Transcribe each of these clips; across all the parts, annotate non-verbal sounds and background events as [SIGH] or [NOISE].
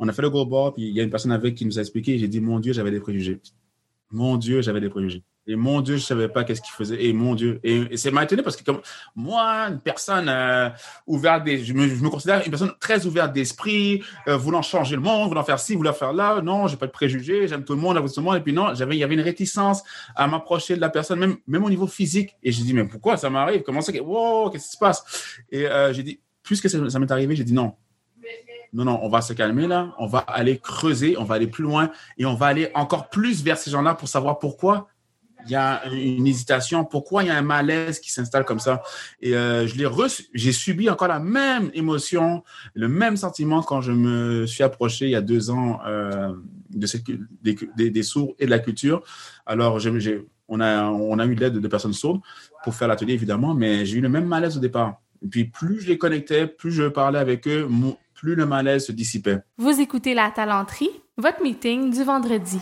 On a fait le go bar, puis il y a une personne avec qui nous a expliqué. J'ai dit, mon Dieu, j'avais des préjugés. Mon Dieu, j'avais des préjugés. Et mon Dieu, je savais pas qu'est-ce qu'il faisait. Et mon Dieu. Et, c'est maintenu parce que comme moi, une personne euh, ouverte, des, je, me, je, me, considère une personne très ouverte d'esprit, euh, voulant changer le monde, voulant faire ci, voulant faire là. Non, j'ai pas de préjugés, j'aime tout le monde, tout le monde. Et puis non, il y avait une réticence à m'approcher de la personne, même, au niveau physique. Et j'ai dit, mais pourquoi ça m'arrive? Comment ça Wow, qu'est-ce qui se passe? Et euh, j'ai dit, plus que ça, ça m'est arrivé, j'ai dit non. Non, non, on va se calmer là, on va aller creuser, on va aller plus loin et on va aller encore plus vers ces gens-là pour savoir pourquoi il y a une hésitation, pourquoi il y a un malaise qui s'installe comme ça. Et euh, je l'ai reçu, j'ai subi encore la même émotion, le même sentiment quand je me suis approché il y a deux ans euh, de des, sourds et de la culture. Alors, on, a, on a eu l'aide de personnes sourdes pour faire l'atelier, évidemment, mais j'ai eu le même malaise au départ. Et puis, plus je les connectais, plus je parlais avec eux, plus le malaise se dissipait. Vous écoutez La Talenterie, votre meeting du vendredi.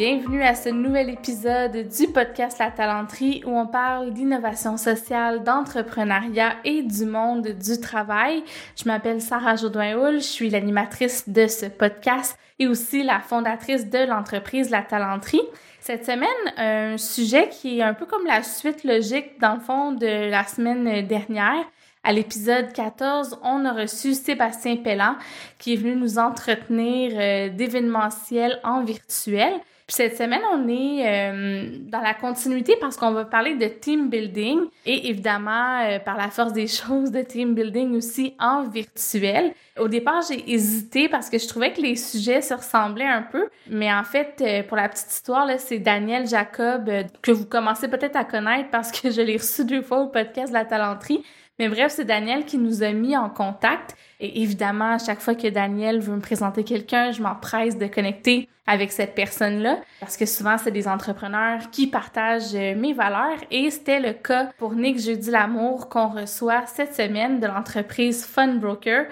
bienvenue à ce nouvel épisode du podcast La Talenterie où on parle d'innovation sociale, d'entrepreneuriat et du monde du travail. Je m'appelle Sarah Jodoin-Houl, je suis l'animatrice de ce podcast et aussi la fondatrice de l'entreprise La Talenterie. Cette semaine, un sujet qui est un peu comme la suite logique dans le fond de la semaine dernière. À l'épisode 14, on a reçu Sébastien Pellan qui est venu nous entretenir euh, d'événementiel en virtuel. Puis cette semaine, on est euh, dans la continuité parce qu'on va parler de team building et évidemment, euh, par la force des [LAUGHS] choses, de team building aussi en virtuel. Au départ, j'ai hésité parce que je trouvais que les sujets se ressemblaient un peu, mais en fait, pour la petite histoire, c'est Daniel Jacob que vous commencez peut-être à connaître parce que je l'ai reçu deux fois au podcast de la talenterie. Mais bref, c'est Daniel qui nous a mis en contact. Et évidemment, à chaque fois que Daniel veut me présenter quelqu'un, je m'empresse de connecter avec cette personne-là parce que souvent, c'est des entrepreneurs qui partagent euh, mes valeurs et c'était le cas pour Nick Jeudi L'amour qu'on reçoit cette semaine de l'entreprise Fun Broker.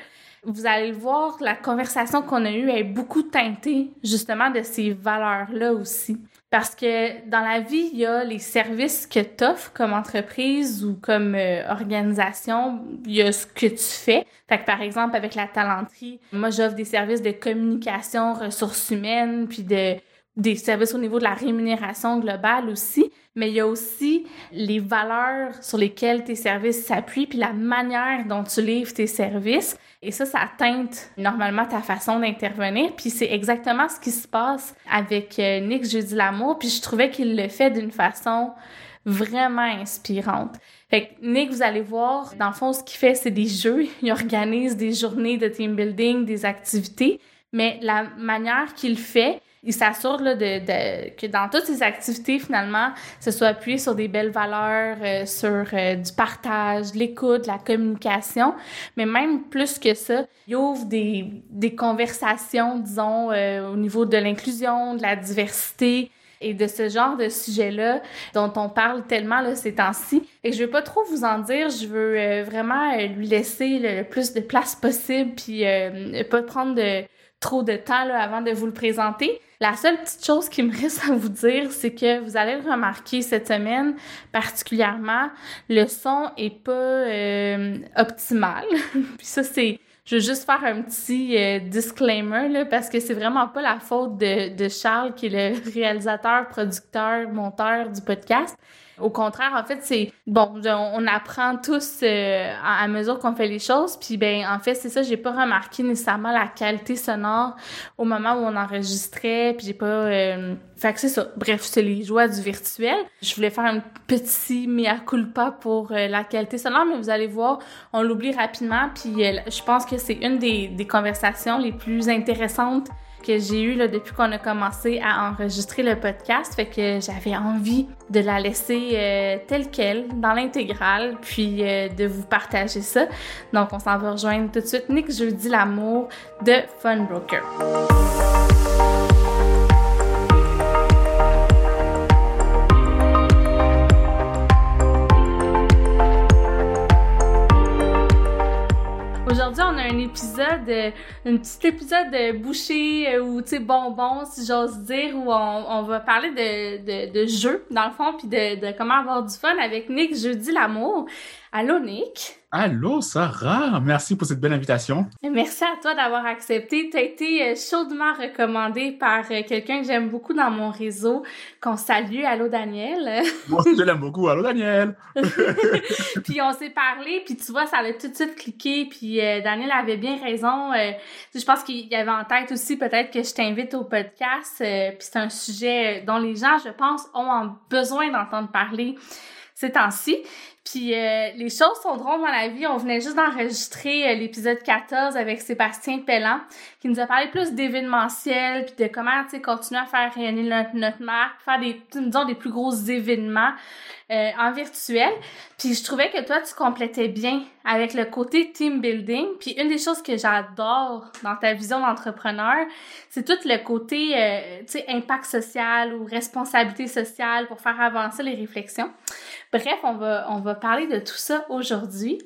Vous allez le voir, la conversation qu'on a eue est beaucoup teintée justement de ces valeurs-là aussi. Parce que dans la vie, il y a les services que tu offres comme entreprise ou comme euh, organisation. Il y a ce que tu fais. Fait que par exemple, avec la talenterie, moi, j'offre des services de communication, ressources humaines, puis de des services au niveau de la rémunération globale aussi, mais il y a aussi les valeurs sur lesquelles tes services s'appuient, puis la manière dont tu livres tes services. Et ça, ça teinte normalement ta façon d'intervenir. Puis c'est exactement ce qui se passe avec euh, Nick Jeudi L'amour. Puis je trouvais qu'il le fait d'une façon vraiment inspirante. Fait que Nick, vous allez voir, dans le fond, ce qu'il fait, c'est des jeux. Il organise des journées de team building, des activités. Mais la manière qu'il fait, il s'assure de, de, que dans toutes ses activités, finalement, ce soit appuyé sur des belles valeurs, euh, sur euh, du partage, l'écoute, la communication. Mais même plus que ça, il ouvre des, des conversations, disons, euh, au niveau de l'inclusion, de la diversité et de ce genre de sujet-là dont on parle tellement là, ces temps-ci. Et je veux pas trop vous en dire, je veux vraiment lui laisser le, plus de place possible, puis pas prendre de trop de temps là, avant de vous le présenter. La seule petite chose qui me reste à vous dire, c'est que vous allez le remarquer cette semaine, particulièrement, le son est pas euh, optimal. [LAUGHS] Puis ça, c'est je veux juste faire un petit euh, disclaimer là, parce que c'est vraiment pas la faute de, de Charles qui est le réalisateur, producteur, monteur du podcast. Au contraire, en fait, c'est bon, on apprend tous euh, à, mesure qu'on fait les choses. Puis ben, en fait, c'est ça, j'ai pas remarqué nécessairement la qualité sonore au moment où on enregistrait. Puis j'ai pas. Euh... Fait que c'est ça. Bref, c'est les joies du virtuel. Je voulais faire un petit mea culpa pour euh, la qualité sonore, mais vous allez voir, on l'oublie rapidement. Puis euh, je pense que c'est une des, des conversations les plus intéressantes que j'ai eu là, depuis qu'on a commencé à enregistrer le podcast. Fait que j'avais envie de la laisser euh, telle qu'elle, dans l'intégrale, puis euh, de vous partager ça. Donc, on s'en va rejoindre tout de suite Nick Jeudi l'amour de Fun un épisode, euh, un petit épisode de boucher euh, ou, tu sais, bonbons, si j'ose dire, où on, on va parler de, de, de jeux, dans le fond, puis de, de comment avoir du fun avec Nick Jeudi l'amour. Allô, Nick? Allô, Sarah. Merci pour cette belle invitation. Merci à toi d'avoir accepté. Tu as été euh, chaudement recommandé par euh, quelqu'un que j'aime beaucoup dans mon réseau, qu'on salue. Allô, Daniel? [LAUGHS] Moi je l'aime beaucoup. Allô, Daniel. [LAUGHS] [LAUGHS] puis on s'est parlé, puis tu vois, ça a tout de suite cliqué. Puis euh, Daniel avait bien raison. je pense qu'il avait en tête aussi peut-être que je t'invite au podcast. puis c'est un sujet dont les gens, je pense, ont besoin d'entendre parler ces temps-ci. Puis euh, les choses sont drôles dans la vie. On venait juste d'enregistrer euh, l'épisode 14 avec Sébastien Pellan qui nous a parlé plus d'événementiel puis de comment tu continuer à faire rayonner notre, notre marque, faire des disons des plus gros événements euh, en virtuel. Puis je trouvais que toi tu complétais bien avec le côté team building. Puis une des choses que j'adore dans ta vision d'entrepreneur, c'est tout le côté euh, tu sais impact social ou responsabilité sociale pour faire avancer les réflexions. Bref, on va parler de tout ça aujourd'hui.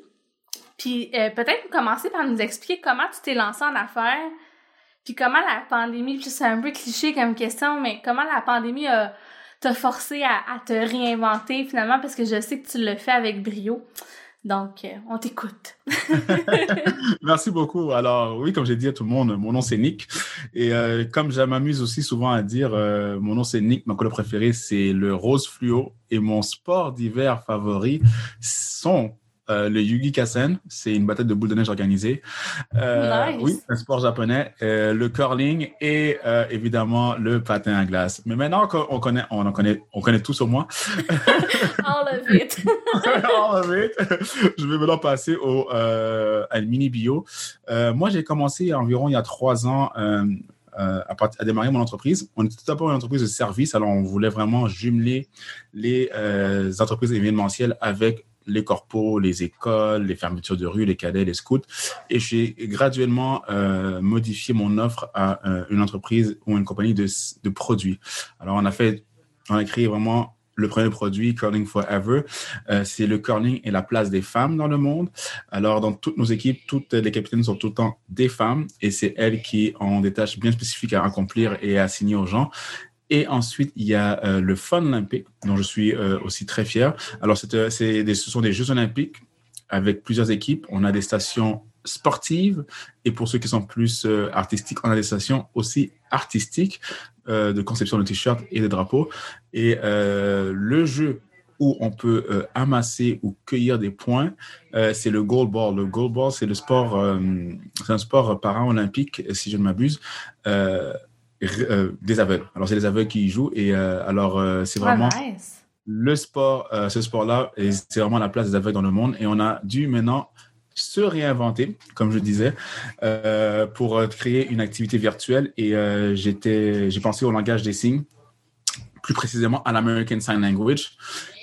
Puis euh, peut-être commencer par nous expliquer comment tu t'es lancé en affaires, puis comment la pandémie, puis c'est un peu cliché comme question, mais comment la pandémie t'a forcé à, te réinventer finalement, parce que je sais que tu le fais avec brio. Donc, euh, on t'écoute. [LAUGHS] Merci beaucoup. Alors, oui, comme j'ai dit à tout le monde, mon nom c'est Nick. Et euh, comme je m'amuse aussi souvent à dire, mon nom c'est Nick, ma couleur préférée c'est le rose fluo. Et mon sport d'hiver favori sont euh, le Yugi Kasen, c'est une bataille de boules de neige organisée. Euh, nice. Oui, un sport japonais. Euh, le curling et évidemment le patin à glace. Mais maintenant qu'on connaît, on en connaît, on connaît tout sur moi. All of it. All of it. Je vais maintenant passer au à une mini bio. moi, j'ai commencé environ il y a trois ans. à, à, démarrer mon entreprise. On était tout d'abord une entreprise de service, alors on voulait vraiment jumeler les entreprises événementielles avec les corpos, les écoles, les fermetures de rue, les cadets, les scouts. Et j'ai graduellement euh, modifié mon offre à euh, une entreprise ou une compagnie de, produits. Alors, on a fait, on a créé vraiment le premier produit, Curling Forever, euh, c'est le curling et la place des femmes dans le monde. Alors, dans toutes nos équipes, toutes les capitaines sont tout le temps des femmes et c'est elles qui ont des tâches bien spécifiques à accomplir et à assigner aux gens. Et ensuite, il y a euh, le Fun Olympique, dont je suis euh, aussi très fier. Alors, des, ce sont des Jeux olympiques avec plusieurs équipes. On a des stations sportives et pour ceux qui sont plus euh, artistiques, on a des stations aussi artistiques de conception de t-shirts et de drapeaux. Et le jeu où on peut amasser ou cueillir des points, c'est le goalball. Le goalball, c'est le sport, c'est un sport paralympique, si je ne m'abuse. Euh, des aveugles. Alors, c'est les aveugles qui y jouent. Et euh, alors, euh, c'est vraiment le sport, ce sport-là, et c'est vraiment la place des aveugles dans le monde. Et on a dû maintenant se réinventer, comme je disais, pour créer une activité virtuelle. Et j'étais, j'ai pensé au langage des signes, plus précisément à l'American Sign Language.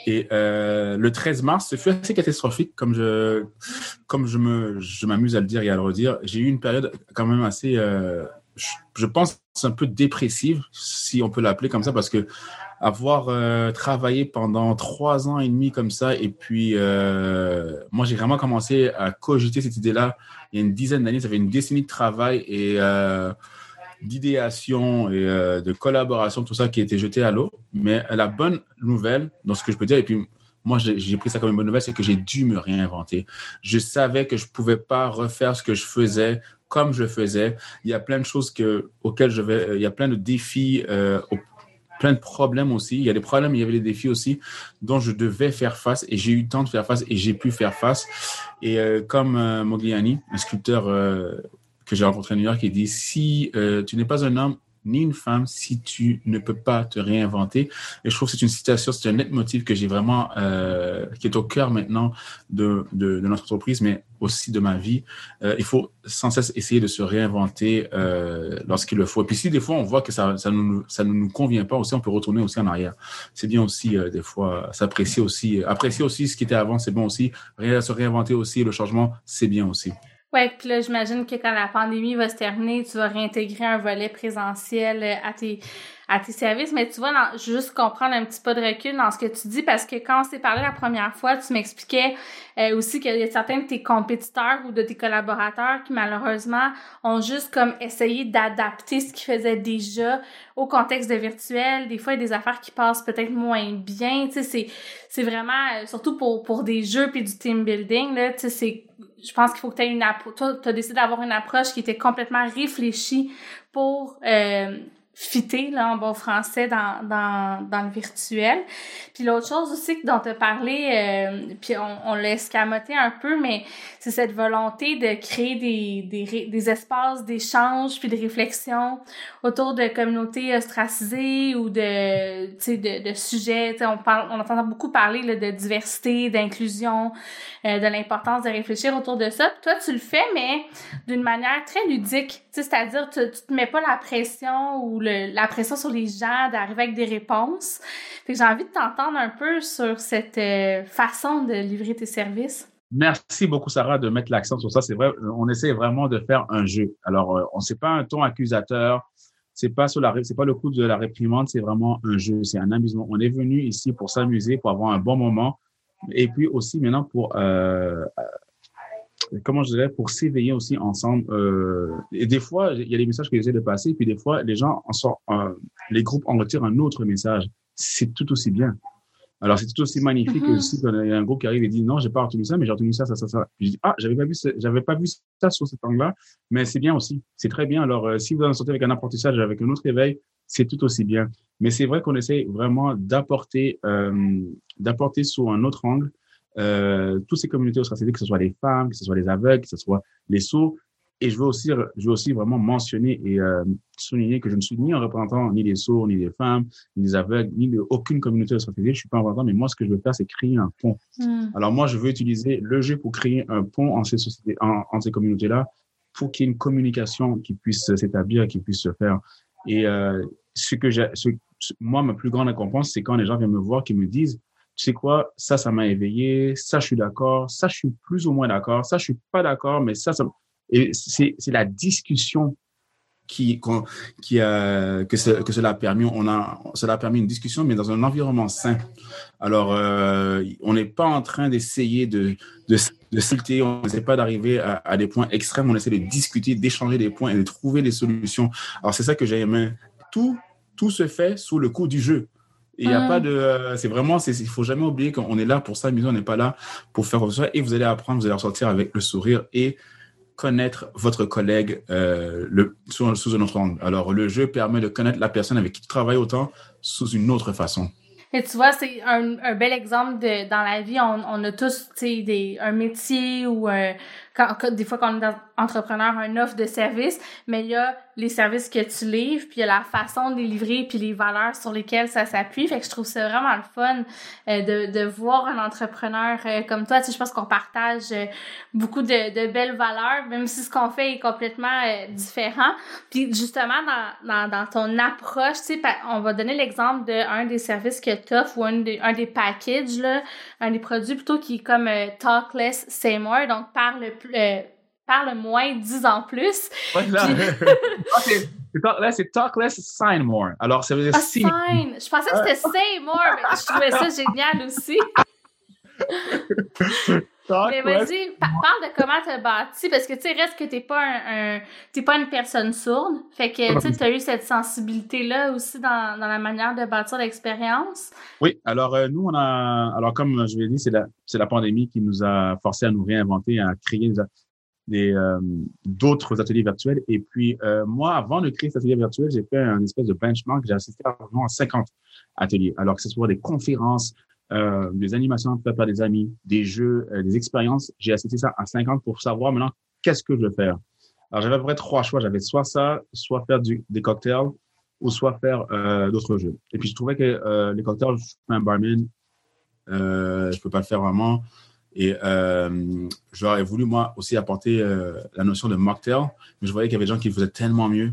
Et le 13 mars, ce fut assez catastrophique, comme je, comme je me, je m'amuse à le dire et à le redire. J'ai eu une période quand même assez je pense, un peu dépressive, si on peut l'appeler comme ça, parce que avoir euh, travaillé pendant trois ans et demi comme ça, et puis euh, moi j'ai vraiment commencé à cogiter cette idée-là il y a une dizaine d'années, ça fait une décennie de travail et euh, d'idéation et de collaboration, tout ça qui a été jeté à l'eau. Mais la bonne nouvelle, dans ce que je peux dire, et puis moi j'ai pris ça comme une bonne nouvelle, c'est que j'ai dû me réinventer. Je savais que je pouvais pas refaire ce que je faisais comme je faisais. Il y a plein de choses que, auxquelles je vais, il y a plein de défis, euh, plein de problèmes aussi. Il y a des problèmes, il y avait des défis aussi dont je devais faire face et j'ai eu le temps de faire face et j'ai pu faire face. Et euh, comme euh, Mogliani, un sculpteur que j'ai rencontré à New York, il dit si tu n'es pas un homme ni une femme si tu ne peux pas te réinventer. Et je trouve que c'est une citation, c'est un net motif que j'ai vraiment, euh, qui est au cœur maintenant de, de, notre entreprise, mais aussi de ma vie. Euh, il faut sans cesse essayer de se réinventer euh, lorsqu'il le faut. Et puis si des fois on voit que ça, ça nous, ça ne nous convient pas aussi, on peut retourner aussi en arrière. C'est bien aussi des fois s'apprécier aussi, apprécier aussi ce qui était avant, c'est bon aussi. Se réinventer aussi, le changement, c'est bien aussi. Ouais, puis là, j'imagine que quand la pandémie va se terminer, tu vas réintégrer un volet présentiel à tes à tes services. Mais tu vois, dans, juste comprendre un petit peu de recul dans ce que tu dis, parce que quand on s'est parlé la première fois, tu m'expliquais euh, aussi qu'il y a certains de tes compétiteurs ou de tes collaborateurs qui malheureusement ont juste comme essayé d'adapter ce qu'ils faisaient déjà au contexte de virtuel. Des fois, il y a des affaires qui passent peut-être moins bien. Tu sais, c'est, c'est vraiment, euh, surtout pour, pour des jeux puis du team building, là, tu sais, c'est, je pense qu'il faut que tu aies une approche, toi, tu as décidé d'avoir une approche qui était complètement réfléchie pour euh, fitter là en bon français dans, dans, dans le virtuel. Puis l'autre chose aussi dont tu as parlé, euh, puis on, on l'a escamoté un peu, mais c'est cette volonté de créer des, des, des espaces d'échange puis de réflexion autour de communautés ostracisées ou de, de, de sujets. on, parle, on entend beaucoup parler là, de diversité, d'inclusion, euh, de l'importance de réfléchir autour de ça. Puis toi, tu le fais, mais d'une manière très ludique. C'est-à-dire, tu, tu te mets pas la pression ou le, la pression sur les gens d'arriver avec des réponses. Fait j'ai envie de t'entendre un peu sur cette euh, façon de livrer tes services. Merci beaucoup, Sarah, de mettre l'accent sur ça. C'est vrai, on essaie vraiment de faire un jeu. Alors, euh, on sait pas un ton accusateur. C'est pas sur la, c'est pas le coup de la réprimande. C'est vraiment un jeu. C'est un amusement. On est venu ici pour s'amuser, pour avoir un bon moment, et puis aussi maintenant pour euh, comment je dirais, pour s'éveiller aussi ensemble. Euh, et des fois, il y a des messages que j'essaie de passer, puis des fois, les gens en sortent, euh, les groupes en retirent un autre message. C'est tout aussi bien. Alors, c'est tout aussi magnifique que si il y a un groupe qui arrive et dit non, j'ai pas retenu ça, mais j'ai retenu ça, ça, ça, ça. Puis je dis ah, j'avais pas vu, j'avais pas vu ça sur cet angle-là, mais c'est bien aussi, c'est très bien. Alors, euh, si vous en sortez avec un apprentissage, avec un autre éveil, c'est tout aussi bien. Mais c'est vrai qu'on essaie vraiment d'apporter, euh, d'apporter sous un autre angle euh, toutes ces communautés ostracisées, que ce soit les femmes, que ce soit les aveugles, que ce soit les sourds. Et je veux aussi, je veux aussi vraiment mentionner et euh, souligner que je ne suis ni un représentant ni des sourds, ni des femmes, ni des aveugles, ni de aucune communauté ostracisée. Je suis pas un représentant, mais moi, ce que je veux faire, c'est créer un pont. Mm. Alors moi, je veux utiliser le jeu pour créer un pont en ces sociétés, en, en ces communautés-là, pour qu'il y ait une communication qui puisse s'établir, qui puisse se faire. Et euh, ce que j'ai, moi, ma plus grande récompense, c'est quand les gens viennent me voir, qui me disent, tu sais quoi, ça, ça m'a éveillé, ça, je suis d'accord, ça, je suis plus ou moins d'accord, ça, je suis pas d'accord, mais ça, ça... Et c'est, la discussion qui, qui a, que, ce, que cela a permis. On a, cela a permis une discussion, mais dans un environnement sain. Alors, euh, on n'est pas en train d'essayer de, de, de citer, on n'essaie pas d'arriver à, à, des points extrêmes, on essaie de discuter, d'échanger des points et de trouver des solutions. Alors, c'est ça que j'ai aimé. Tout, tout se fait sous le coup du jeu. Il n'y a pas de. Euh, c'est vraiment. Il faut jamais oublier qu'on est là pour s'amuser, on n'est pas là pour faire ça. Et vous allez apprendre, vous allez ressortir avec le sourire et connaître votre collègue euh, le, sous, sous un autre angle. Alors, le jeu permet de connaître la personne avec qui tu travailles autant sous une autre façon. Et tu vois, c'est un, un, bel exemple de dans la vie, on, on a tous des, un métier ou un, quand, des fois quand on est entrepreneur, un offre de service, mais il y a les services que tu livres, puis il y a la façon de les livrer, puis les valeurs sur lesquelles ça s'appuie. Fait que je trouve ça vraiment le fun euh, de, de voir un entrepreneur euh, comme toi. Tu sais, je pense qu'on partage euh, beaucoup de, de belles valeurs, même si ce qu'on fait est complètement différent. Puis justement, dans, dans, dans ton approche, tu sais, on va donner l'exemple d'un des services que tu offres ou un des, un des packages, là, un des produits plutôt qui est comme Talk Less, Say More, donc parle plus euh, parle moins, dis en plus. là, [LAUGHS] là c'est talk less, sign more. Alors, ça veut dire ah, sign. Je pensais que c'était say more, mais je trouvais ça génial aussi. [LAUGHS] mais vas-y, parle de comment tu as bâti, parce que tu sais, reste que t'es pas un, t'es pas une personne sourde. Fait que tu as eu cette sensibilité-là aussi dans, dans, la manière de bâtir l'expérience. Oui, alors euh, nous, on a alors comme je l'ai dit, c'est la, c'est la pandémie qui nous a forcé à nous réinventer, à créer des, euh, d'autres ateliers virtuels. Et puis euh, moi, avant de créer cet atelier virtuel, j'ai fait un espèce de benchmark. J'ai assisté à 50 ateliers. Alors que ce soit des conférences, euh, des animations faites par des amis, des jeux, euh, des expériences. J'ai assisté ça à 50 pour savoir maintenant qu'est-ce que je veux faire. Alors j'avais à peu près trois choix. J'avais soit ça, soit faire du, des cocktails ou soit faire euh, d'autres jeux. Et puis je trouvais que les cocktails, je suis un barman, euh, je peux pas le faire vraiment. Et j'aurais voulu moi aussi apporter la notion de mocktail, mais je voyais qu'il y avait des gens qui le faisaient tellement mieux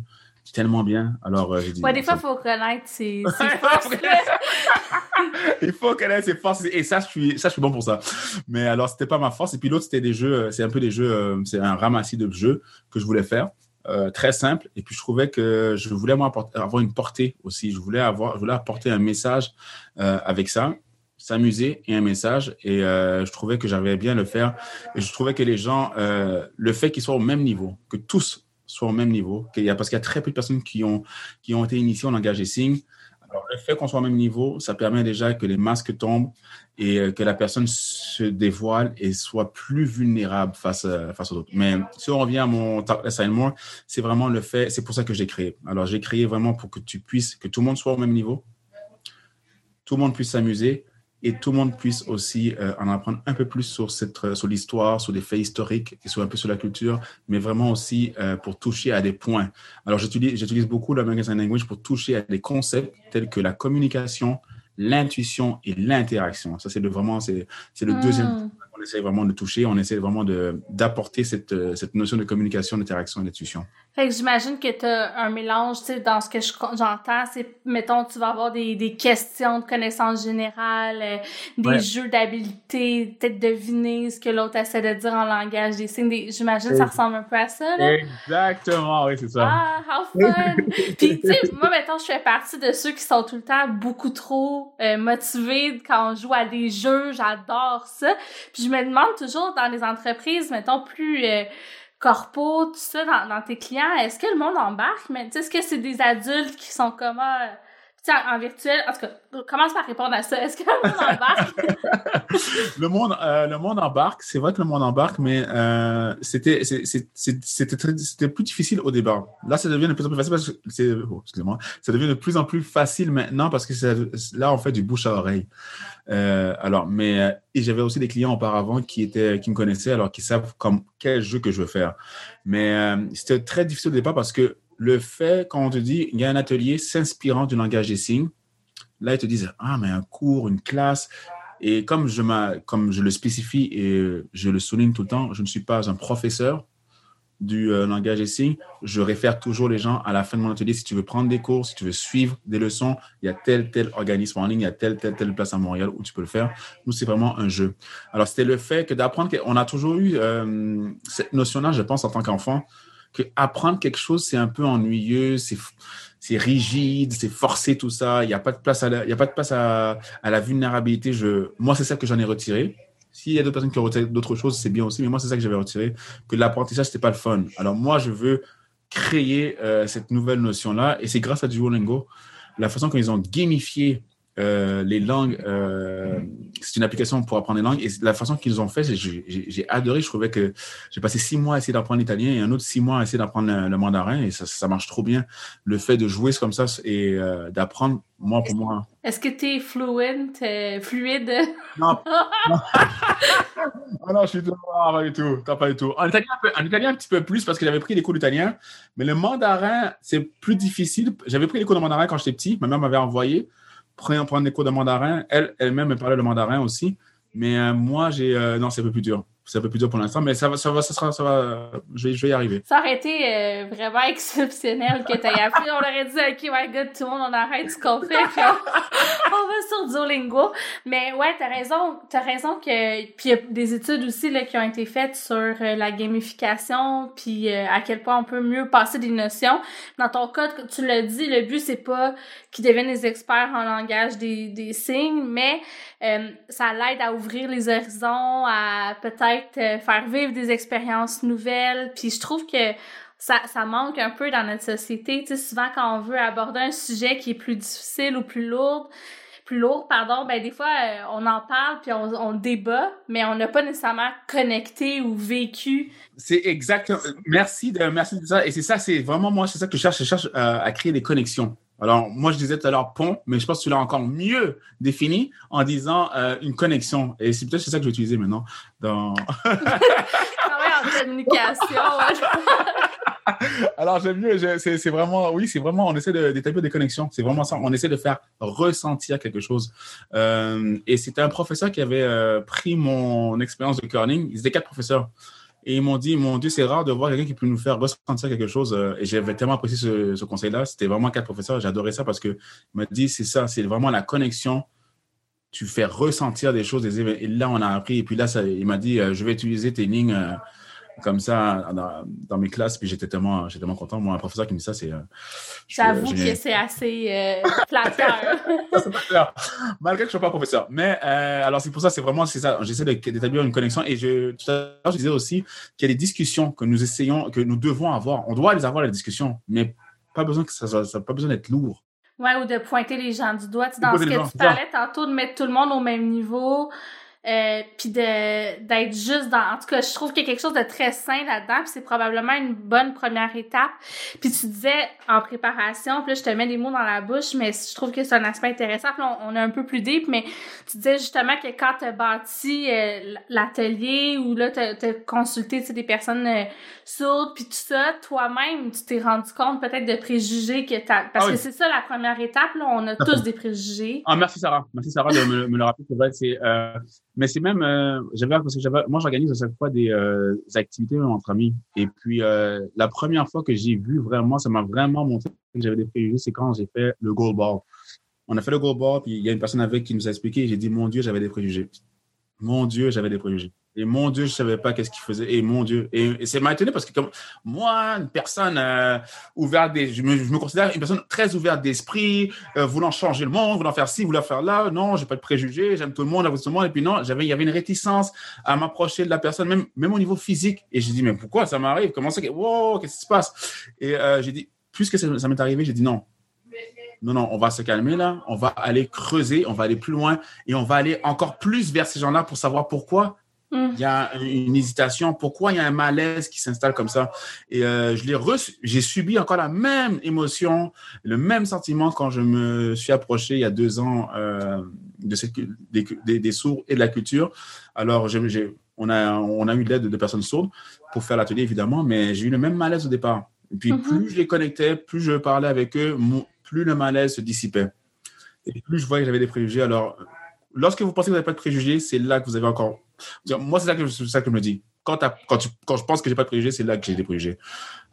tellement bien. Alors, j'ai dit. Ouais, des fois, il faut connaître ses, [LAUGHS] forces. [LAUGHS] [LAUGHS] il faut connaître ses forces. Et ça, je suis, bon pour ça. Mais alors, c'était pas ma force. Et puis l'autre, c'était des jeux, c'est un peu des jeux, euh, c'est un ramassis de jeux que je voulais faire. euh, très simple. Et puis, je trouvais que je voulais avoir une portée aussi. Je voulais, avoir, je voulais apporter un message euh, avec ça, s'amuser et un message. Et euh, je trouvais que j'arrivais bien le faire. Et je trouvais que les gens, le fait qu'ils soient au même niveau, que tous soient au même niveau, parce qu'il y a très peu de personnes qui ont, qui ont été initiées en langage des signes. Alors, le fait qu'on soit au même niveau, ça permet déjà que les masques tombent et euh, que la personne se dévoile et soit plus vulnérable face, face aux autres. Mais si on revient à mon assignment, c'est vraiment le fait, c'est pour ça que j'ai créé. Alors, j'ai créé vraiment pour que tu puisses, que tout le monde soit au même niveau, tout le monde puisse s'amuser et tout le monde puisse aussi euh, en apprendre un peu plus sur, cette, euh, sur l'histoire, sur des faits historiques et sur un peu sur la culture, mais vraiment aussi euh, pour toucher à des points. Alors, j'utilise, beaucoup le Sign Language pour toucher à des concepts tels que la communication, l'intuition et l'interaction. Ça, c'est le, vraiment, c'est, le deuxième hmm. on essaie vraiment de toucher. On essaie vraiment d'apporter cette, cette notion de communication, d'interaction et d'intuition. Fait que j'imagine que tu as un mélange, tu sais, dans ce que j'entends, c'est, mettons, tu vas avoir des, des questions de connaissances générales, euh, des jeux d'habileté, peut-être deviner ce que l'autre essaie de dire en langage des signes. j'imagine que ça ressemble un peu à ça, là. Exactement, oui, c'est ça. Ah, how fun! [LAUGHS] Puis, tu sais, moi, mettons, je fais partie de ceux qui sont tout le temps beaucoup trop euh, motivés quand on joue à des jeux. J'adore ça. Puis, je me demande toujours dans les entreprises, mettons, plus... Euh, corpo, tout ça, dans, tes clients, est-ce que le monde embarque? Mais est-ce que c'est des adultes qui sont comme, ah, en virtuel, en tout cas, commence par répondre à ça. Est-ce que le monde embarque? [LAUGHS] le, monde, euh, le monde embarque, c'est vrai que le monde embarque, mais euh, c'était, plus difficile au départ. Là, ça devient de plus en plus facile parce que oh, excusez-moi, ça devient de plus en plus facile maintenant parce que là, on fait du bouche à oreille. Euh, alors, mais euh, et j'avais aussi des clients auparavant qui étaient, qui me connaissaient, alors qui savent comme quel jeu que je veux faire. Mais c'était très difficile au départ parce que le fait, quand on te dit, il y a un atelier s'inspirant du langage des signes, là, ils te disent, ah, mais un cours, une classe. Et comme je, le spécifie et je le souligne tout le temps, je ne suis pas un professeur du euh, langage des signes. Je réfère toujours les gens à la fin de mon atelier. Si tu veux prendre des cours, si tu veux suivre des leçons, il y a tel, tel organisme en ligne, il y a telle, telle, telle place à Montréal où tu peux le faire. Nous, c'est vraiment un jeu. Alors, c'était le fait que d'apprendre, on a toujours eu euh, cette notion-là, je pense, en tant qu'enfant, que apprendre quelque chose, c'est un peu ennuyeux, c'est rigide, c'est forcé tout ça. Il n'y a pas de place à la, il y a pas de place à, à la vulnérabilité. Moi, c'est ça que j'en ai retiré. S'il y a d'autres personnes qui ont retiré d'autres choses, c'est bien aussi. Mais moi, c'est ça que j'avais retiré, que l'apprentissage, c'était pas le fun. Alors moi, je veux créer euh, cette nouvelle notion-là, et c'est grâce à Duolingo, la façon qu'ils ont gamifié euh, les langues, euh, c'est une application pour apprendre les langues. Et la façon qu'ils ont fait, j'ai adoré. Je trouvais que j'ai passé six mois à essayer d'apprendre l'italien et un autre six mois à essayer d'apprendre le, mandarin. Et ça, ça, marche trop bien. Le fait de jouer comme ça et euh, d'apprendre, moi, pour moi. Est-ce que tu es fluent, fluide? Non. non. [LAUGHS] oh non, je suis tout, pas du tout. Pas du tout. En italien, en italien, un petit peu plus parce que j'avais pris des cours d'italien. Mais le mandarin, c'est plus difficile. J'avais pris des cours de mandarin quand j'étais petit. Ma mère m'avait envoyé prendre, prendre des cours de mandarin. Elle, elle-même, elle parlait le mandarin aussi. Mais euh, moi, j'ai. Euh, non, c'est un peu plus dur c'est un peu plus dur pour l'instant, mais ça va, ça va, ça ça va, je vais, je vais y arriver. Ça aurait été euh, vraiment [LAUGHS] exceptionnel que tu aies appris. On aurait dit, OK, my God, tout le monde, on arrête ce qu'on fait, on, va sur Duolingo. Mais ouais, t'as raison, t'as raison que, puis il y a des études aussi, là, qui ont été faites sur euh, la gamification, puis euh, à quel point on peut mieux passer des notions. Dans ton cas, tu l'as dit, le but, c'est pas qu'ils deviennent des experts en langage des, des signes, mais ça l'aide à ouvrir les horizons, à peut-être euh, faire vivre des expériences nouvelles. Puis je trouve que ça, manque un peu dans notre société. Tu sais, souvent quand on veut aborder un sujet qui est plus difficile ou plus lourd, plus lourd, pardon, ben des fois euh, on en parle puis on, on débat, mais on n'a pas nécessairement connecté ou vécu. C'est exactement. Merci de merci de ça. Et c'est ça, c'est vraiment moi, c'est ça que je cherche. Je cherche euh, à créer des connexions. Alors, moi, je disais tout à l'heure pont, mais je pense que tu l'as encore mieux défini en disant euh, une connexion. Et c'est peut-être ça que je vais utiliser maintenant dans. [LAUGHS] ah en communication. [LAUGHS] Alors, j'aime mieux. C'est vraiment, oui, c'est vraiment, on essaie d'établir des connexions. C'est vraiment ça. On essaie de faire ressentir quelque chose. Euh, et c'était un professeur qui avait euh, pris mon expérience de curling. Ils étaient quatre professeurs. Et ils m'ont dit, mon Dieu, c'est rare de voir quelqu'un qui peut nous faire ressentir quelque chose. Euh, et j'avais tellement apprécié ce, conseil-là. C'était vraiment quatre professeurs. J'adorais ça parce que m'a dit, c'est ça, c'est vraiment la connexion. Tu fais ressentir des choses. Et là, on a appris. Et puis là, il m'a dit, euh, je vais utiliser tes lignes comme ça dans, mes classes, puis j'étais tellement, tellement content. Moi, un professeur qui me dit ça, c'est. Euh, J'avoue que c'est assez euh, flatteur. [LAUGHS] Malgré que je ne sois pas professeur. Mais euh, alors, c'est pour ça, c'est vraiment, c'est ça. J'essaie d'établir une connexion. Et je, tout à l'heure, je disais aussi qu'il y a des discussions que nous essayons, que nous devons avoir. On doit les avoir, les discussions, mais pas besoin que ça, ça, pas besoin d'être lourd. Ouais, ou de pointer les gens du doigt. Dans ce que tu parlais tantôt, de mettre tout le monde au même niveau. Euh, puis de d'être juste dans en tout cas je trouve qu'il y a quelque chose de très sain là-dedans puis c'est probablement une bonne première étape. Puis tu disais en préparation puis là je te mets des mots dans la bouche mais je trouve que c'est un aspect intéressant puis on, est un peu plus deep mais tu disais justement que quand tu bâti euh, l'atelier ou là tu as, consulté des personnes euh, sourdes puis tout ça toi-même tu t'es rendu compte peut-être de préjugés que tu parce ah que c'est ça la première étape là on a tous des préjugés. Ah merci Sarah. Merci Sarah de me, me le rappeler c'est vrai c'est mais c'est même, euh, j'avais parce que j'avais, moi j'organise à chaque fois des, euh, activités entre amis. Et puis euh, la première fois que j'ai vu vraiment, ça m'a vraiment montré que j'avais des préjugés, c'est quand j'ai fait le goal ball. On a fait le goal ball, puis il y a une personne avec qui nous a expliqué. J'ai dit mon Dieu, j'avais des préjugés. Mon Dieu, j'avais des préjugés. Et mon Dieu, je savais pas qu'est-ce qu'il faisait. Et mon Dieu. Et, c'est m'a étonné parce que comme moi, une personne euh, ouverte, je, me, considère une personne très ouverte d'esprit, euh, voulant changer le monde, voulant faire ci, voulant faire là. Non, j'ai pas de préjugés, j'aime tout le monde, j'aime tout le monde. Et puis non, il y avait une réticence à m'approcher de la personne, même, même au niveau physique. Et j'ai dit, mais pourquoi ça m'arrive? Comment ça Wow, qu'est-ce qui se passe? Et euh, j'ai dit, puisque ça m'est arrivé, j'ai dit non. Non, non, on va se calmer là, on va aller creuser, on va aller plus loin et on va aller encore plus vers ces gens-là pour savoir pourquoi Mm. Il y a une hésitation. Pourquoi il y a un malaise qui s'installe comme ça? Et euh, je l'ai. J'ai subi encore la même émotion, le même sentiment quand je me suis approché il y a deux ans euh, de cette, des, des, sourds et de la culture. Alors, on, a, on a eu l'aide de personnes sourdes pour faire l'atelier, évidemment, mais j'ai eu le même malaise au départ. Et puis, mm-hmm. plus je les connectais, plus je parlais avec eux, plus le malaise se dissipait. Et plus je voyais que j'avais des préjugés. Alors, lorsque vous pensez que vous n'avez pas de préjugés, c'est là que vous avez encore moi, c'est ça, que, ça que je me dis. Quand, quand, tu, quand je pense que j'ai pas de préjugés, c'est là que j'ai des préjugés.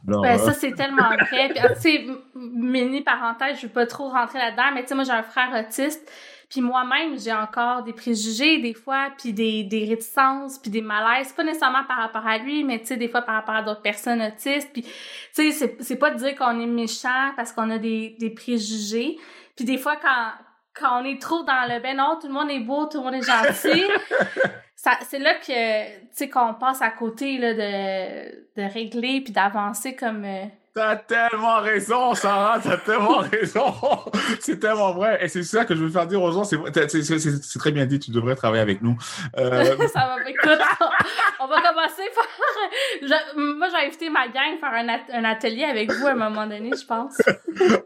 ben, euh, Ça, c'est tellement vrai. Puis, tu sais, mini parenthèse, je veux pas trop rentrer là-dedans, mais tu sais, moi, j'ai un frère autiste. Puis moi-même, j'ai encore des préjugés des fois, puis des, des réticences, puis des malaises, pas nécessairement par rapport à lui, mais tu sais, des fois par rapport à d'autres personnes autistes. Puis, tu sais, c'est pas de dire qu'on est méchant parce qu'on a des, des préjugés. Puis des fois, quand, quand on est trop dans le ben non, tout le monde est beau, tout le monde est gentil, [LAUGHS] c'est là que, tu sais, qu'on passe à côté là, de, de régler puis d'avancer comme, euh, T'as tellement raison, Sarah, t'as tellement [LAUGHS] raison. c'est tellement vrai. Et c'est ça que je veux faire dire aux gens. C'est très bien dit, tu devrais travailler avec nous. Euh... [LAUGHS] ça va, écoute, on va commencer par... [LAUGHS] moi, j'ai invité ma gang faire un, un, atelier avec vous à un moment donné, je pense.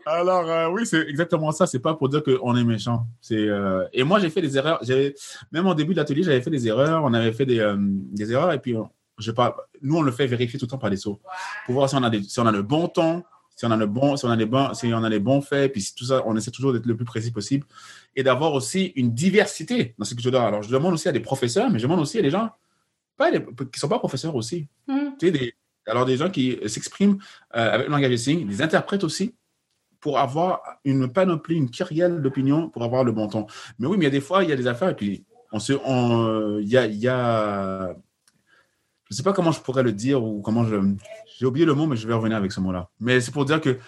Alors, euh, oui, c'est exactement ça. C'est pas pour dire qu'on est méchant. C'est euh... Et moi, j'ai fait des erreurs. Même au début de l'atelier, j'avais fait des erreurs. On avait fait des, euh, des erreurs et puis je parle, nous, on le fait vérifier tout le temps par les sauts pour voir si on a, des, si on a le bon ton, si on a le bon, si on a les bons, si on a les bons faits, puis tout ça, on essaie toujours d'être le plus précis possible et d'avoir aussi une diversité dans ce que je donne. Alors, je demande aussi à des professeurs, mais je demande aussi à des gens pas qui ne sont pas professeurs aussi. Tu sais, des, alors, des gens qui s'expriment euh, avec le langage des signes, des interprètes aussi, pour avoir une panoplie, une kyrielle d'opinions, pour avoir le bon ton. Mais oui, mais il y a des fois, il y a des affaires, et puis on se, on, il y a, il y a je ne sais pas comment je pourrais le dire ou comment je. J'ai oublié le mot, mais je vais revenir avec ce mot-là. Mais c'est pour dire que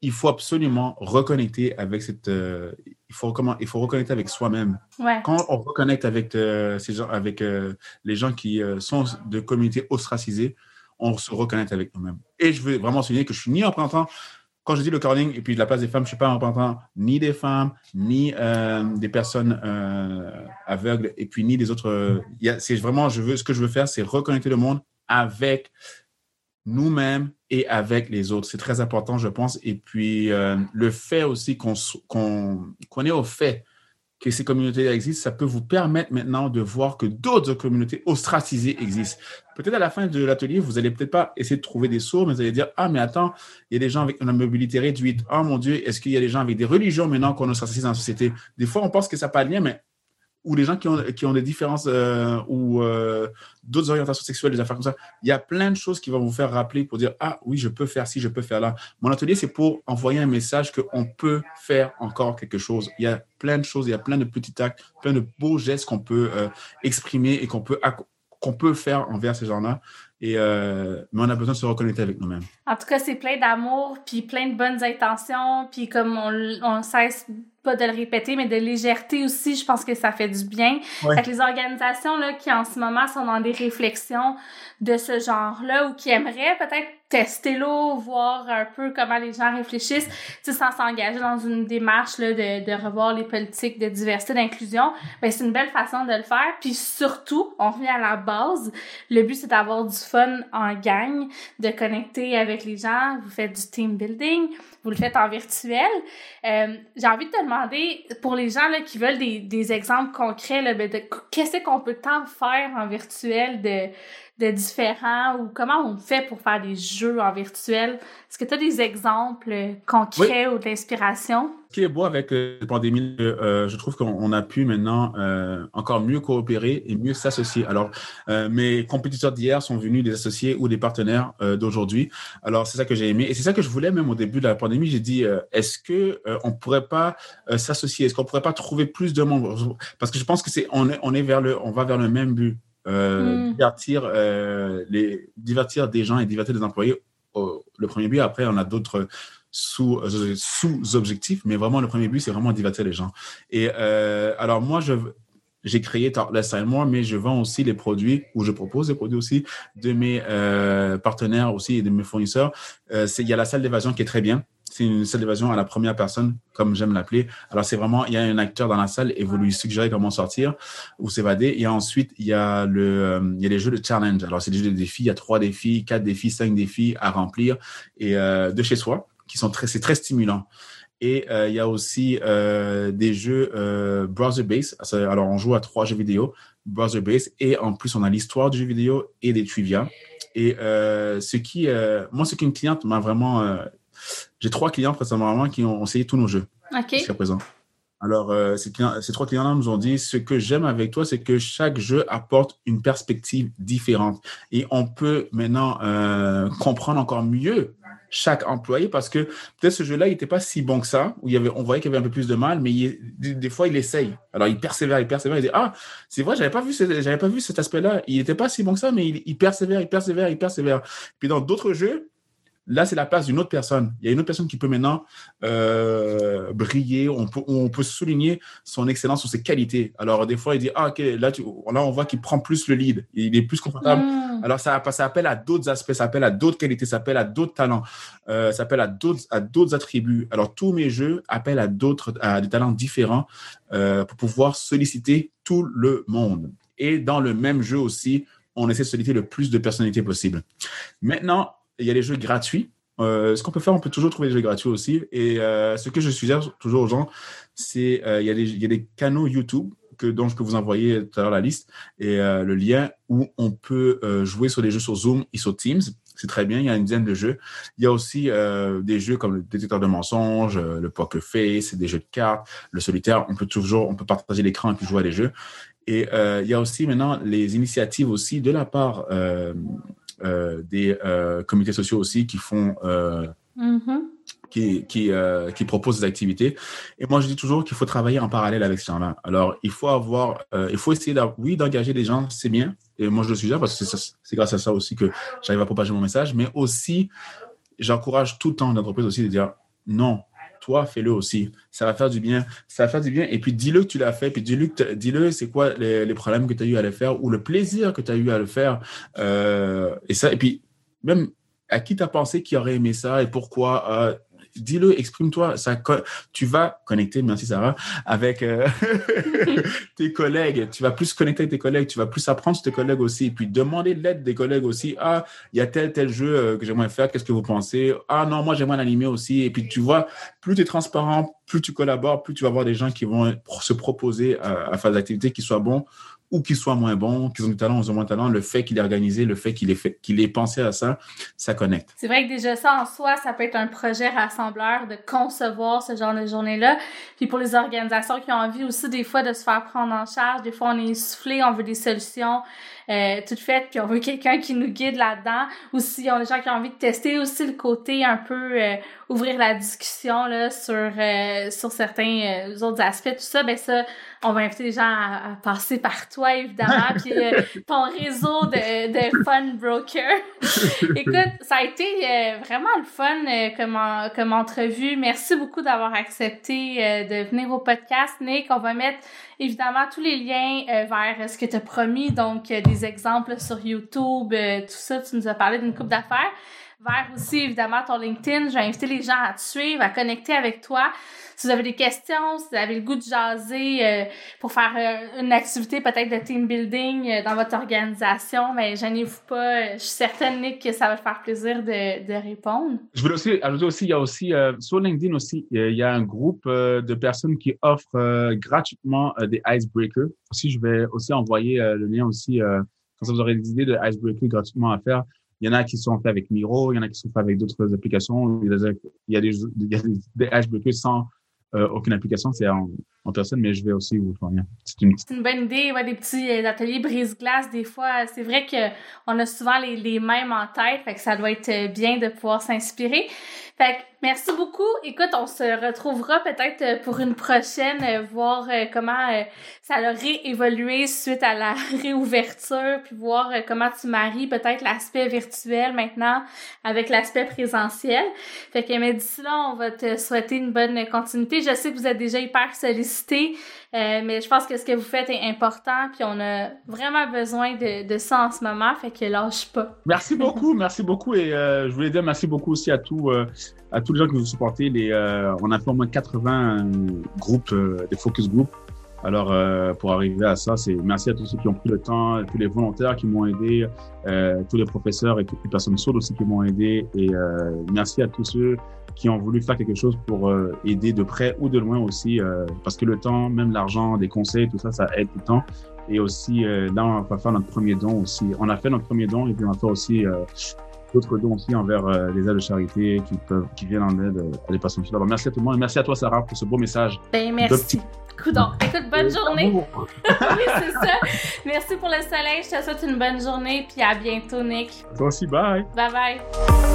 il faut absolument reconnecter avec cette. Euh, il, faut, comment, il faut reconnecter avec soi-même. Quand on reconnecte avec, euh, ces gens, avec euh, les gens qui sont de communautés ostracisées, on se reconnecte avec nous-mêmes. Et je veux vraiment souligner que je suis ni en représentant quand je dis le curling et puis la place des femmes, je ne suis pas en représentant ni des femmes, ni euh, des personnes euh, aveugles, et puis ni des autres. c'est vraiment, je veux, ce que je veux faire, c'est reconnecter le monde avec nous-mêmes et avec les autres. C'est très important, je pense. Et puis, euh, le fait aussi qu'on qu'on est au fait que ces communautés existent, ça peut vous permettre maintenant de voir que d'autres communautés ostracisées existent. Peut-être à la fin de l'atelier, vous allez peut-être pas essayer de trouver des sourds, mais vous allez dire, ah, mais attends, il y a des gens avec une mobilité réduite. Oh mon Dieu, est-ce qu'il y a des gens avec des religions maintenant qu'on ostracise dans la société? Des fois, on pense que ça n'a pas de lien, mais ou les gens qui ont, qui ont des différences euh, ou euh, d'autres orientations sexuelles, des affaires comme ça. Il y a plein de choses qui vont vous faire rappeler pour dire Ah oui, je peux faire ci, je peux faire là. Mon atelier, c'est pour envoyer un message qu'on peut faire encore quelque chose. Il y a plein de choses, il y a plein de petits actes, plein de beaux gestes qu'on peut euh, exprimer et qu'on peut, qu'on peut faire envers ces gens-là. Et, mais on a besoin de se reconnecter avec nous-mêmes. En tout cas, c'est plein d'amour, puis plein de bonnes intentions, puis comme on, on cesse pas de le répéter, mais de légèreté aussi, je pense que ça fait du bien. Ouais. les organisations là, qui en ce moment sont dans des réflexions de ce genre-là ou qui aimeraient peut-être tester l'eau, voir un peu comment les gens réfléchissent, sans s'engager dans une démarche là, de, de revoir les politiques de diversité, d'inclusion, ben c'est une belle façon de le faire. Puis surtout, on revient à la base, le but c'est d'avoir du fun en gang, de connecter avec les gens, vous faites du team building, vous le faites en virtuel. Euh, J'ai envie de te demander, pour les gens qui veulent des, exemples concrets, ben, qu'est-ce qu'on peut tant faire en virtuel de de différents ou comment on fait pour faire des jeux en virtuel? Est-ce que tu as des exemples concrets ou d'inspiration? Ce qui est beau avec euh, la pandémie, euh, je trouve qu'on a pu maintenant euh, encore mieux coopérer et mieux s'associer. Alors, euh, mes compétiteurs d'hier sont venus des associés ou des partenaires euh, d'aujourd'hui. Alors, c'est ça que j'ai aimé et c'est ça que je voulais même au début de la pandémie. J'ai dit, est-ce que on pourrait pas s'associer? Est-ce qu'on pourrait pas trouver plus de monde Parce que je pense que c'est on est on est vers le on va vers le même but. Euh, mm. divertir, euh, les, divertir des gens et divertir des employés. le premier but, après, on a d'autres sous, euh, sous-objectifs, mais vraiment, le premier but, c'est vraiment divertir les gens. Et euh, alors, moi, je, j'ai créé and More, mais je vends aussi les produits, ou je propose des produits aussi de mes euh, partenaires aussi et de mes fournisseurs. Euh, il y a la salle d'évasion qui est très bien c'est une salle d'évasion à la première personne, comme j'aime l'appeler. Alors, c'est vraiment, il y a un acteur dans la salle et vous lui suggérez comment sortir ou s'évader. Et ensuite, il y a le, euh, il y a les jeux de challenge. Alors, c'est des jeux de défis. Il y a trois défis, quatre défis, cinq défis à remplir et euh, de chez soi, qui sont très, c'est très stimulant. Et euh, il y a aussi euh, des jeux euh, browser-based. Alors, on joue à trois jeux vidéo browser-based et en plus, on a l'histoire du jeu vidéo et des trivia. Et euh, ce qui, euh, moi, ce qu'une cliente m'a vraiment j'ai trois clients précédemment qui ont essayé tous nos jeux jusqu'à présent. Alors, euh, ces, clients, ces, trois clients-là nous ont dit, ce que j'aime avec toi, c'est que chaque jeu apporte une perspective différente. Et on peut maintenant euh, comprendre encore mieux chaque employé parce que peut-être ce jeu-là, il n'était pas si bon que ça, où il y avait, on voyait qu'il y avait un peu plus de mal, mais il, des, des, fois, il essaye. Alors, il persévère, il persévère, il dit, ah, c'est vrai, j'avais pas vu, j'avais pas vu cet aspect-là. Il n'était pas si bon que ça, mais il, il persévère, il persévère, il persévère. Puis dans d'autres jeux, Là, c'est la place d'une autre personne. Il y a une autre personne qui peut maintenant euh, briller. On peut, on peut souligner son excellence ou ses qualités. Alors, des fois, il dit, ah, OK, là, tu, là on voit qu'il prend plus le lead. Il est plus confortable. Mm. Alors, ça, ça appelle à d'autres aspects, ça appelle à d'autres qualités, ça appelle à d'autres talents, euh, ça appelle à d'autres, à d'autres attributs. Alors, tous mes jeux appellent à d'autres, à des talents différents euh, pour pouvoir solliciter tout le monde. Et dans le même jeu aussi, on essaie de solliciter le plus de personnalités possible. Maintenant, il y a les jeux gratuits. Euh, ce qu'on peut faire, on peut toujours trouver des jeux gratuits aussi. Et euh, ce que je suggère toujours aux gens, c'est euh, il, il y a des canaux YouTube que, dont je peux vous envoyer tout à l'heure la liste et euh, le lien où on peut euh, jouer sur des jeux sur Zoom et sur Teams. C'est très bien, il y a une dizaine de jeux. Il y a aussi euh, des jeux comme le détecteur de mensonges, le poker face, des jeux de cartes, le solitaire. On peut toujours, on peut partager l'écran et puis jouer à des jeux. Et il y a aussi maintenant les initiatives aussi de la part euh, des euh, comités sociaux aussi qui font euh, mm-hmm. qui, qui, euh, qui proposent des activités. Et moi, je dis toujours qu'il faut travailler en parallèle avec ces gens-là. Alors, il faut avoir, euh, il faut essayer, oui, d'engager des gens, c'est bien. Et moi, je le suggère parce que c'est grâce à ça aussi que j'arrive à propager mon message. Mais aussi, j'encourage tout le temps l'entreprise aussi de dire non, toi, fais-le aussi. Ça va faire du bien. Ça va faire du bien. Et puis, dis-le que tu l'as fait. Puis, dis-le, dis-le, c'est quoi les, problèmes que tu as eu à le faire ou le plaisir que tu as eu à le faire. Euh, et ça, et puis, même à qui tu as pensé qui aurait aimé ça et pourquoi. Euh, dis-le, exprime-toi. Ça, tu vas connecter, merci Sarah, avec euh, [LAUGHS] tes collègues. Tu vas plus connecter avec tes collègues. Tu vas plus apprendre sur tes collègues aussi. Et puis demander de l'aide des collègues aussi. Ah, il y a tel tel jeu euh, que j'aimerais faire. Qu'est-ce que vous pensez Ah non, moi j'aimerais l'animer aussi. Et puis tu vois, plus tu es transparent, plus tu collabores, plus tu vas avoir des gens qui vont se proposer à, à faire des activités qui soient bons ou qu'ils soient moins bons, qu'ils ont du talent ou moins de talent, le fait qu'il est organisé, le fait qu'il ait, fait, qu'il ait pensé à ça, ça connecte. C'est vrai que déjà ça en soi, ça peut être un projet rassembleur de concevoir ce genre de journée-là. Puis pour les organisations qui ont envie aussi des fois de se faire prendre en charge, des fois on est essoufflé, on veut des solutions euh, toutes faites, puis on veut quelqu'un qui nous guide là-dedans. Ou si on a des gens qui ont envie de tester aussi le côté un peu euh, ouvrir la discussion là sur euh, sur certains euh, autres aspects, tout ça, ben ça on va inviter les gens à, passer par toi, évidemment, puis euh, [LAUGHS] ton réseau de, de fun broker. [LAUGHS] Écoute, ça a été euh, vraiment le fun euh, comme, comme entrevue. Merci beaucoup d'avoir accepté de venir au podcast, Nick. On va mettre évidemment tous les liens vers ce que tu as promis, donc des exemples sur YouTube, tout ça. Tu nous as parlé d'une coupe d'affaires vers aussi évidemment ton LinkedIn. Je vais inviter les gens à te suivre, à connecter avec toi. Si vous avez des questions, si vous avez le goût de jaser euh, pour faire euh, une activité peut-être de team building euh, dans votre organisation, mais gênez-vous pas. Je suis certaine, Nick, que ça va te faire plaisir de, de répondre. Je voulais aussi ajouter aussi, il y a aussi, sur LinkedIn aussi, il y a un groupe de personnes qui offrent gratuitement des icebreakers. Aussi, je vais aussi envoyer le lien aussi, quand vous aurez des idées de icebreakers gratuitement à faire. Il y en a qui sont faits avec Miro, il y en a qui sont faits avec d'autres applications. Il y a des, il sans euh, aucune application, c'est en, personne, mais je vais aussi vous fournir. C'est une... bonne idée, ouais, des petits euh, ateliers brise-glace, des fois. C'est vrai qu'on a souvent les, les mêmes en tête, fait que ça doit être bien de pouvoir s'inspirer. Fait que merci beaucoup. Écoute, on se retrouvera peut-être euh, pour une prochaine, euh, voir euh, comment ça a réévolué suite à la [LAUGHS] réouverture, puis voir comment tu maries peut-être l'aspect virtuel maintenant avec l'aspect présentiel. Fait que mais d'ici là, on va te souhaiter une bonne continuité. Je sais que vous êtes déjà hyper sollicité, mais je pense que ce que vous faites est important, puis on a vraiment besoin de, ça en ce moment, fait que lâche pas. Merci beaucoup, merci beaucoup, et je voulais dire merci beaucoup aussi à tous à tous les gens qui vous supportez. Les, euh, on a fait au moins 80 groupes, euh, des focus groups. Alors, euh, pour arriver à ça, c'est merci à tous ceux qui ont pris le temps, tous les volontaires qui m'ont aidé, tous les professeurs et toutes les personnes sourdes aussi qui m'ont aidé. Et merci à tous ceux qui ont voulu faire quelque chose pour aider de près ou de loin aussi, parce que le temps, même l'argent, des conseils, tout ça, ça aide tout le temps. Et aussi, là, on va faire notre premier don aussi. On a fait notre premier don et puis on va faire aussi d'autres dons aussi envers euh, les aides de charité qui, peuvent, qui viennent en aide euh, à des personnes Alors, merci à tout le monde et merci à toi, Sarah, pour ce beau message. Ben, merci. Coudon. Écoute, bonne journée. [LAUGHS] oui, c'est ça. Merci pour le soleil. Je te souhaite une bonne journée. Puis à bientôt, Nick. Toi aussi, bye. Bye bye.